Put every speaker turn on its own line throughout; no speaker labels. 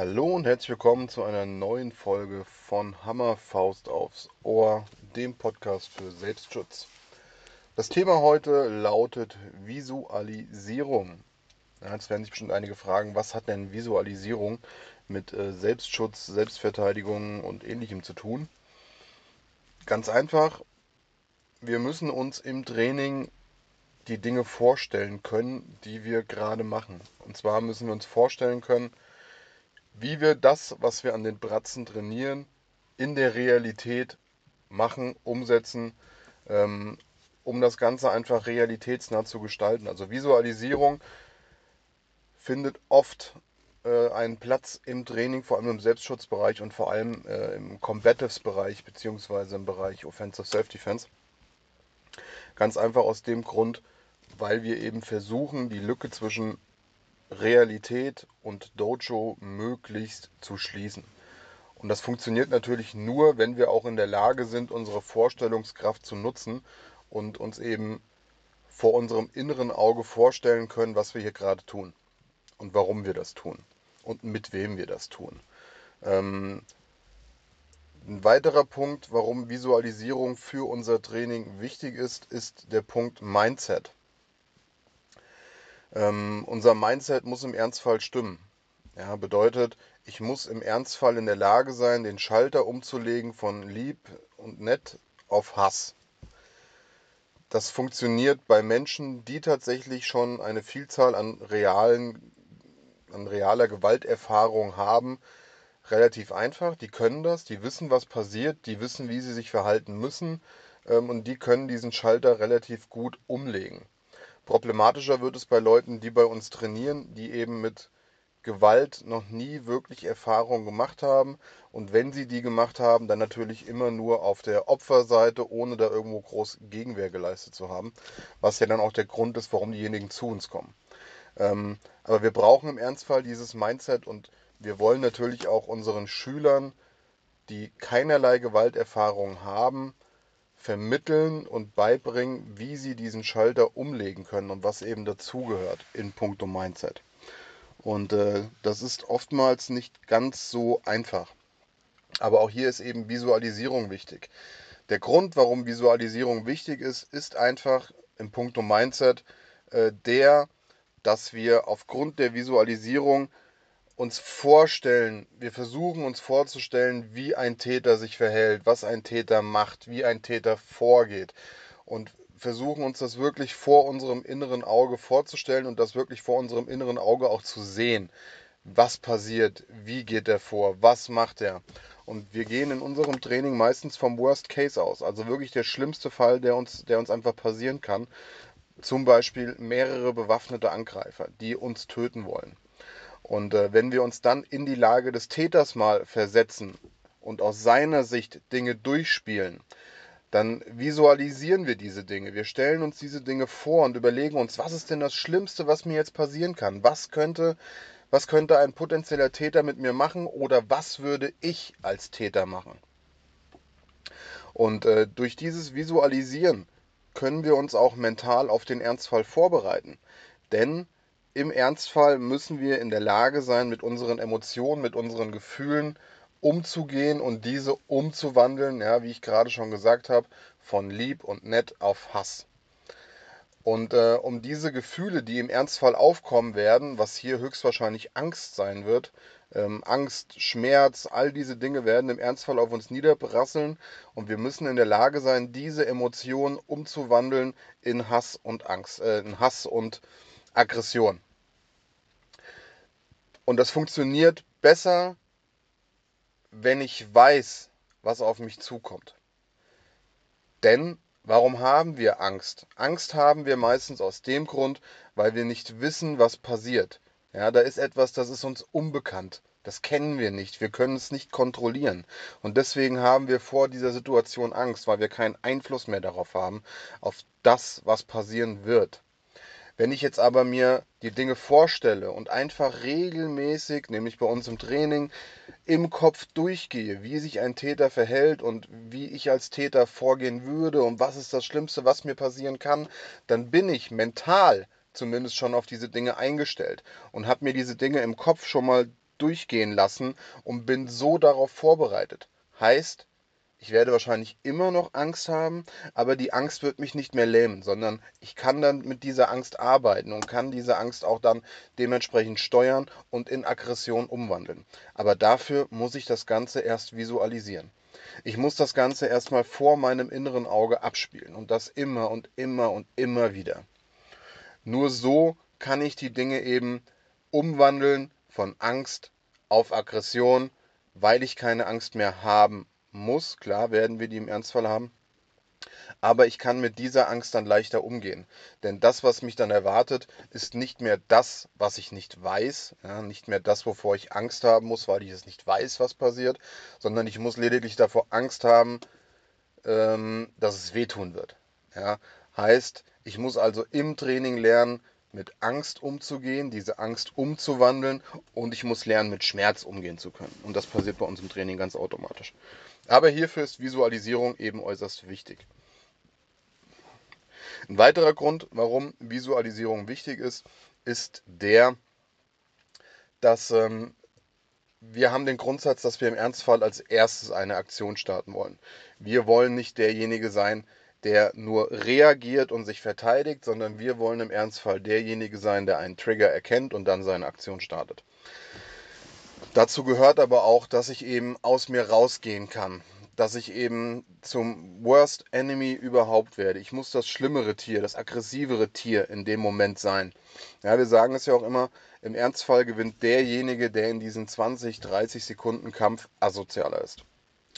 Hallo und herzlich willkommen zu einer neuen Folge von Hammer Faust aufs Ohr, dem Podcast für Selbstschutz. Das Thema heute lautet Visualisierung. Jetzt werden sich bestimmt einige fragen, was hat denn Visualisierung mit äh, Selbstschutz, Selbstverteidigung und ähnlichem zu tun? Ganz einfach, wir müssen uns im Training die Dinge vorstellen können, die wir gerade machen. Und zwar müssen wir uns vorstellen können, wie wir das, was wir an den Bratzen trainieren, in der Realität machen, umsetzen, ähm, um das Ganze einfach realitätsnah zu gestalten. Also Visualisierung findet oft äh, einen Platz im Training, vor allem im Selbstschutzbereich und vor allem äh, im Combatives-Bereich beziehungsweise im Bereich Offensive Self-Defense. Ganz einfach aus dem Grund, weil wir eben versuchen, die Lücke zwischen Realität und Dojo möglichst zu schließen. Und das funktioniert natürlich nur, wenn wir auch in der Lage sind, unsere Vorstellungskraft zu nutzen und uns eben vor unserem inneren Auge vorstellen können, was wir hier gerade tun und warum wir das tun und mit wem wir das tun. Ähm, ein weiterer Punkt, warum Visualisierung für unser Training wichtig ist, ist der Punkt Mindset. Ähm, unser Mindset muss im Ernstfall stimmen. Ja, bedeutet, ich muss im Ernstfall in der Lage sein, den Schalter umzulegen von lieb und nett auf Hass. Das funktioniert bei Menschen, die tatsächlich schon eine Vielzahl an realen, an realer Gewalterfahrung haben, relativ einfach. Die können das, die wissen, was passiert, die wissen, wie sie sich verhalten müssen ähm, und die können diesen Schalter relativ gut umlegen. Problematischer wird es bei Leuten, die bei uns trainieren, die eben mit Gewalt noch nie wirklich Erfahrung gemacht haben und wenn sie die gemacht haben, dann natürlich immer nur auf der Opferseite, ohne da irgendwo groß Gegenwehr geleistet zu haben, was ja dann auch der Grund ist, warum diejenigen zu uns kommen. Ähm, aber wir brauchen im Ernstfall dieses Mindset und wir wollen natürlich auch unseren Schülern, die keinerlei Gewalterfahrung haben, vermitteln und beibringen, wie sie diesen Schalter umlegen können und was eben dazugehört in puncto Mindset. Und äh, das ist oftmals nicht ganz so einfach. Aber auch hier ist eben Visualisierung wichtig. Der Grund, warum Visualisierung wichtig ist, ist einfach im puncto Mindset äh, der, dass wir aufgrund der Visualisierung uns vorstellen, wir versuchen uns vorzustellen, wie ein Täter sich verhält, was ein Täter macht, wie ein Täter vorgeht. Und versuchen uns das wirklich vor unserem inneren Auge vorzustellen und das wirklich vor unserem inneren Auge auch zu sehen. Was passiert, wie geht er vor, was macht er. Und wir gehen in unserem Training meistens vom Worst Case aus, also wirklich der schlimmste Fall, der uns, der uns einfach passieren kann. Zum Beispiel mehrere bewaffnete Angreifer, die uns töten wollen. Und äh, wenn wir uns dann in die Lage des Täters mal versetzen und aus seiner Sicht Dinge durchspielen, dann visualisieren wir diese Dinge. Wir stellen uns diese Dinge vor und überlegen uns, was ist denn das Schlimmste, was mir jetzt passieren kann? Was könnte, was könnte ein potenzieller Täter mit mir machen oder was würde ich als Täter machen? Und äh, durch dieses Visualisieren können wir uns auch mental auf den Ernstfall vorbereiten. Denn im Ernstfall müssen wir in der Lage sein, mit unseren Emotionen, mit unseren Gefühlen umzugehen und diese umzuwandeln, ja, wie ich gerade schon gesagt habe, von lieb und nett auf Hass. Und äh, um diese Gefühle, die im Ernstfall aufkommen werden, was hier höchstwahrscheinlich Angst sein wird, ähm, Angst, Schmerz, all diese Dinge werden im Ernstfall auf uns niederprasseln und wir müssen in der Lage sein, diese Emotionen umzuwandeln in Hass und Angst, äh, in Hass und Aggression. Und das funktioniert besser, wenn ich weiß, was auf mich zukommt. Denn warum haben wir Angst? Angst haben wir meistens aus dem Grund, weil wir nicht wissen, was passiert. Ja, da ist etwas, das ist uns unbekannt. Das kennen wir nicht. Wir können es nicht kontrollieren. Und deswegen haben wir vor dieser Situation Angst, weil wir keinen Einfluss mehr darauf haben, auf das, was passieren wird. Wenn ich jetzt aber mir die Dinge vorstelle und einfach regelmäßig, nämlich bei uns im Training, im Kopf durchgehe, wie sich ein Täter verhält und wie ich als Täter vorgehen würde und was ist das Schlimmste, was mir passieren kann, dann bin ich mental zumindest schon auf diese Dinge eingestellt und habe mir diese Dinge im Kopf schon mal durchgehen lassen und bin so darauf vorbereitet. Heißt, ich werde wahrscheinlich immer noch Angst haben, aber die Angst wird mich nicht mehr lähmen, sondern ich kann dann mit dieser Angst arbeiten und kann diese Angst auch dann dementsprechend steuern und in Aggression umwandeln. Aber dafür muss ich das Ganze erst visualisieren. Ich muss das Ganze erstmal vor meinem inneren Auge abspielen und das immer und immer und immer wieder. Nur so kann ich die Dinge eben umwandeln von Angst auf Aggression, weil ich keine Angst mehr haben muss. Klar werden wir die im Ernstfall haben. Aber ich kann mit dieser Angst dann leichter umgehen. Denn das, was mich dann erwartet, ist nicht mehr das, was ich nicht weiß. Ja, nicht mehr das, wovor ich Angst haben muss, weil ich es nicht weiß, was passiert. Sondern ich muss lediglich davor Angst haben, ähm, dass es wehtun wird. Ja, heißt, ich muss also im Training lernen, mit Angst umzugehen, diese Angst umzuwandeln und ich muss lernen, mit Schmerz umgehen zu können. Und das passiert bei uns im Training ganz automatisch. Aber hierfür ist Visualisierung eben äußerst wichtig. Ein weiterer Grund, warum Visualisierung wichtig ist, ist der, dass ähm, wir haben den Grundsatz, dass wir im Ernstfall als erstes eine Aktion starten wollen. Wir wollen nicht derjenige sein, der nur reagiert und sich verteidigt, sondern wir wollen im Ernstfall derjenige sein, der einen Trigger erkennt und dann seine Aktion startet. Dazu gehört aber auch, dass ich eben aus mir rausgehen kann, dass ich eben zum Worst Enemy überhaupt werde. Ich muss das schlimmere Tier, das aggressivere Tier in dem Moment sein. Ja, wir sagen es ja auch immer, im Ernstfall gewinnt derjenige, der in diesen 20, 30 Sekunden Kampf asozialer ist.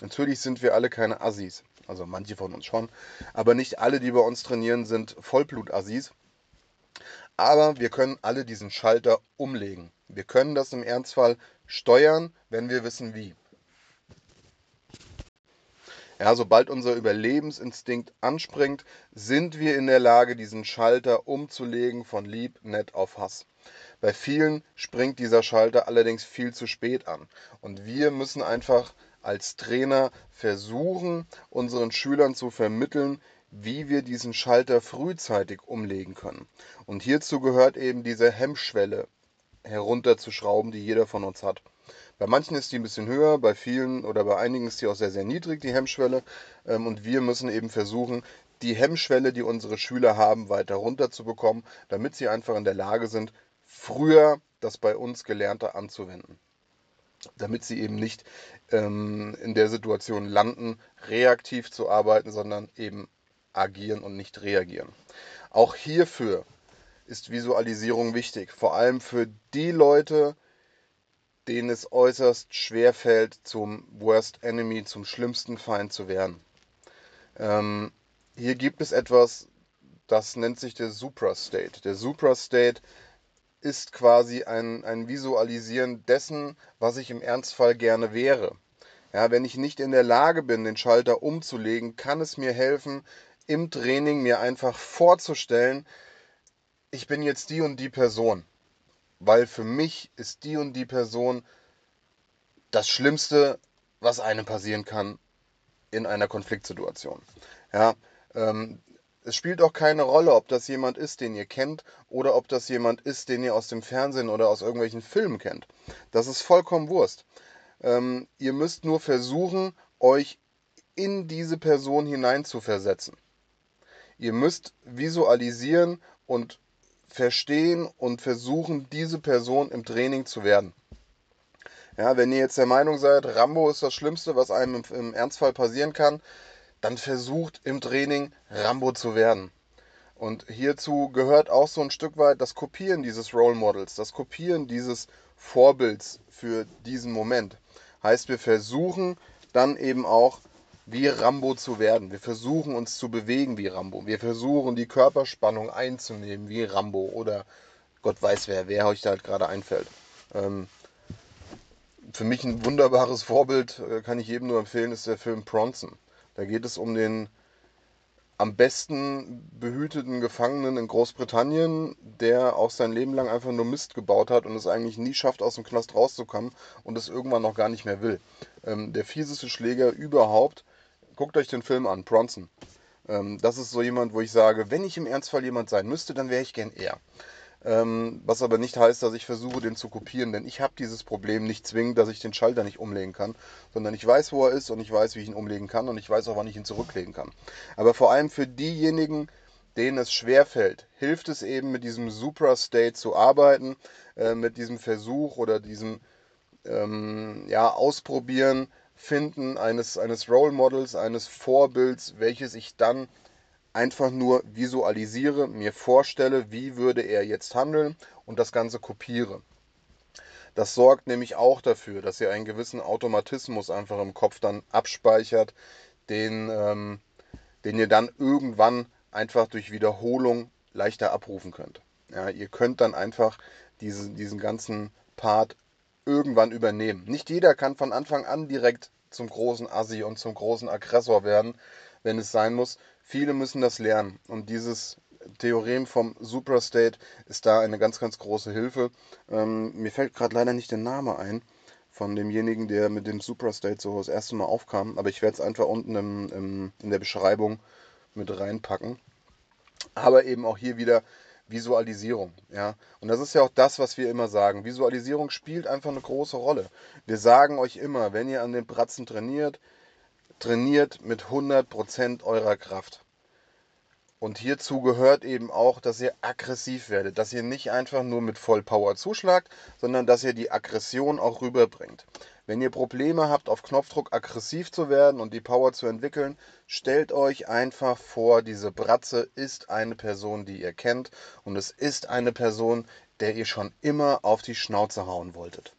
Natürlich sind wir alle keine Assis, also manche von uns schon, aber nicht alle, die bei uns trainieren, sind Vollblut-Assis. Aber wir können alle diesen Schalter umlegen. Wir können das im Ernstfall steuern, wenn wir wissen wie. Ja, sobald unser Überlebensinstinkt anspringt, sind wir in der Lage, diesen Schalter umzulegen von lieb, nett auf Hass. Bei vielen springt dieser Schalter allerdings viel zu spät an. Und wir müssen einfach als Trainer versuchen, unseren Schülern zu vermitteln, wie wir diesen Schalter frühzeitig umlegen können. Und hierzu gehört eben diese Hemmschwelle herunterzuschrauben, die jeder von uns hat. Bei manchen ist die ein bisschen höher, bei vielen oder bei einigen ist die auch sehr, sehr niedrig, die Hemmschwelle. Ähm, und wir müssen eben versuchen, die Hemmschwelle, die unsere Schüler haben, weiter runterzubekommen, damit sie einfach in der Lage sind, früher das bei uns Gelernte anzuwenden. Damit sie eben nicht ähm, in der Situation landen, reaktiv zu arbeiten, sondern eben agieren und nicht reagieren. Auch hierfür ist Visualisierung wichtig, vor allem für die Leute, denen es äußerst schwer fällt, zum Worst Enemy, zum schlimmsten Feind zu werden. Ähm, hier gibt es etwas, das nennt sich der Suprastate. Der Suprastate ist quasi ein, ein Visualisieren dessen, was ich im Ernstfall gerne wäre. Ja, wenn ich nicht in der Lage bin, den Schalter umzulegen, kann es mir helfen, im Training mir einfach vorzustellen, ich bin jetzt die und die Person weil für mich ist die und die Person das Schlimmste, was einem passieren kann in einer Konfliktsituation. Ja, ähm, es spielt auch keine Rolle, ob das jemand ist, den ihr kennt, oder ob das jemand ist, den ihr aus dem Fernsehen oder aus irgendwelchen Filmen kennt. Das ist vollkommen Wurst. Ähm, ihr müsst nur versuchen, euch in diese Person hineinzuversetzen. Ihr müsst visualisieren und verstehen und versuchen, diese Person im Training zu werden. Ja, wenn ihr jetzt der Meinung seid, Rambo ist das Schlimmste, was einem im, im Ernstfall passieren kann, dann versucht im Training Rambo zu werden. Und hierzu gehört auch so ein Stück weit das Kopieren dieses Role Models, das Kopieren dieses Vorbilds für diesen Moment. Heißt, wir versuchen dann eben auch wie Rambo zu werden. Wir versuchen uns zu bewegen wie Rambo. Wir versuchen die Körperspannung einzunehmen wie Rambo oder Gott weiß wer, wer euch da halt gerade einfällt. Ähm, für mich ein wunderbares Vorbild, äh, kann ich jedem nur empfehlen, ist der Film Bronson. Da geht es um den am besten behüteten Gefangenen in Großbritannien, der auch sein Leben lang einfach nur Mist gebaut hat und es eigentlich nie schafft, aus dem Knast rauszukommen und es irgendwann noch gar nicht mehr will. Ähm, der fieseste Schläger überhaupt guckt euch den Film an, Bronson. Ähm, das ist so jemand, wo ich sage, wenn ich im Ernstfall jemand sein müsste, dann wäre ich gern er. Ähm, was aber nicht heißt, dass ich versuche, den zu kopieren, denn ich habe dieses Problem nicht zwingend, dass ich den Schalter nicht umlegen kann, sondern ich weiß, wo er ist und ich weiß, wie ich ihn umlegen kann und ich weiß auch, wann ich ihn zurücklegen kann. Aber vor allem für diejenigen, denen es schwerfällt, hilft es eben mit diesem Supra-State zu arbeiten, äh, mit diesem Versuch oder diesem ähm, ja, Ausprobieren, Finden eines, eines Role Models, eines Vorbilds, welches ich dann einfach nur visualisiere, mir vorstelle, wie würde er jetzt handeln und das Ganze kopiere. Das sorgt nämlich auch dafür, dass ihr einen gewissen Automatismus einfach im Kopf dann abspeichert, den, ähm, den ihr dann irgendwann einfach durch Wiederholung leichter abrufen könnt. Ja, ihr könnt dann einfach diesen, diesen ganzen Part irgendwann übernehmen. Nicht jeder kann von Anfang an direkt zum großen Assi und zum großen Aggressor werden, wenn es sein muss. Viele müssen das lernen und dieses Theorem vom Suprastate ist da eine ganz, ganz große Hilfe. Ähm, mir fällt gerade leider nicht der Name ein von demjenigen, der mit dem Suprastate so das erste Mal aufkam, aber ich werde es einfach unten im, im, in der Beschreibung mit reinpacken. Aber eben auch hier wieder Visualisierung. Ja? Und das ist ja auch das, was wir immer sagen. Visualisierung spielt einfach eine große Rolle. Wir sagen euch immer, wenn ihr an den Bratzen trainiert, trainiert mit 100% eurer Kraft. Und hierzu gehört eben auch, dass ihr aggressiv werdet, dass ihr nicht einfach nur mit Vollpower zuschlagt, sondern dass ihr die Aggression auch rüberbringt. Wenn ihr Probleme habt, auf Knopfdruck aggressiv zu werden und die Power zu entwickeln, stellt euch einfach vor, diese Bratze ist eine Person, die ihr kennt und es ist eine Person, der ihr schon immer auf die Schnauze hauen wolltet.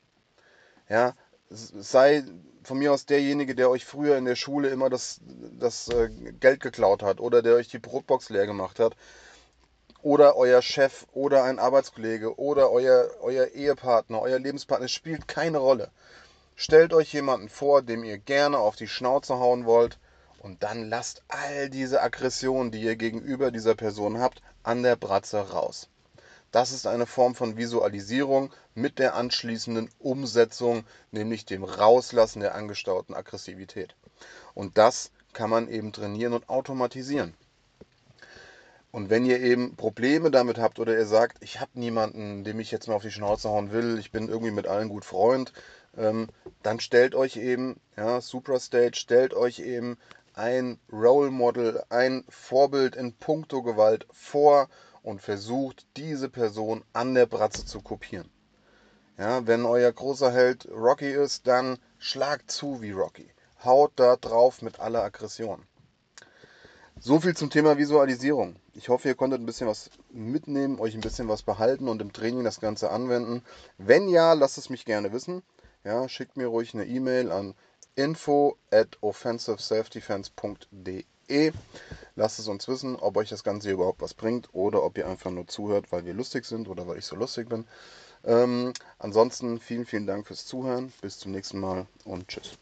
Ja, sei von mir aus derjenige, der euch früher in der Schule immer das, das äh, Geld geklaut hat oder der euch die Brotbox leer gemacht hat oder euer Chef oder ein Arbeitskollege oder euer, euer Ehepartner, euer Lebenspartner, spielt keine Rolle. Stellt euch jemanden vor, dem ihr gerne auf die Schnauze hauen wollt und dann lasst all diese Aggressionen, die ihr gegenüber dieser Person habt, an der Bratze raus. Das ist eine Form von Visualisierung mit der anschließenden Umsetzung, nämlich dem Rauslassen der angestauten Aggressivität. Und das kann man eben trainieren und automatisieren. Und wenn ihr eben Probleme damit habt oder ihr sagt, ich habe niemanden, dem ich jetzt mal auf die Schnauze hauen will, ich bin irgendwie mit allen gut Freund, ähm, dann stellt euch eben, ja, Suprastage, stellt euch eben ein Role Model, ein Vorbild in puncto Gewalt vor und versucht, diese Person an der Bratze zu kopieren. Ja, wenn euer großer Held Rocky ist, dann schlagt zu wie Rocky. Haut da drauf mit aller Aggression. So viel zum Thema Visualisierung. Ich hoffe, ihr konntet ein bisschen was mitnehmen, euch ein bisschen was behalten und im Training das Ganze anwenden. Wenn ja, lasst es mich gerne wissen. Ja, schickt mir ruhig eine E-Mail an info at offensiveselfdefense.de. Lasst es uns wissen, ob euch das Ganze überhaupt was bringt oder ob ihr einfach nur zuhört, weil wir lustig sind oder weil ich so lustig bin. Ähm, ansonsten vielen, vielen Dank fürs Zuhören. Bis zum nächsten Mal und tschüss.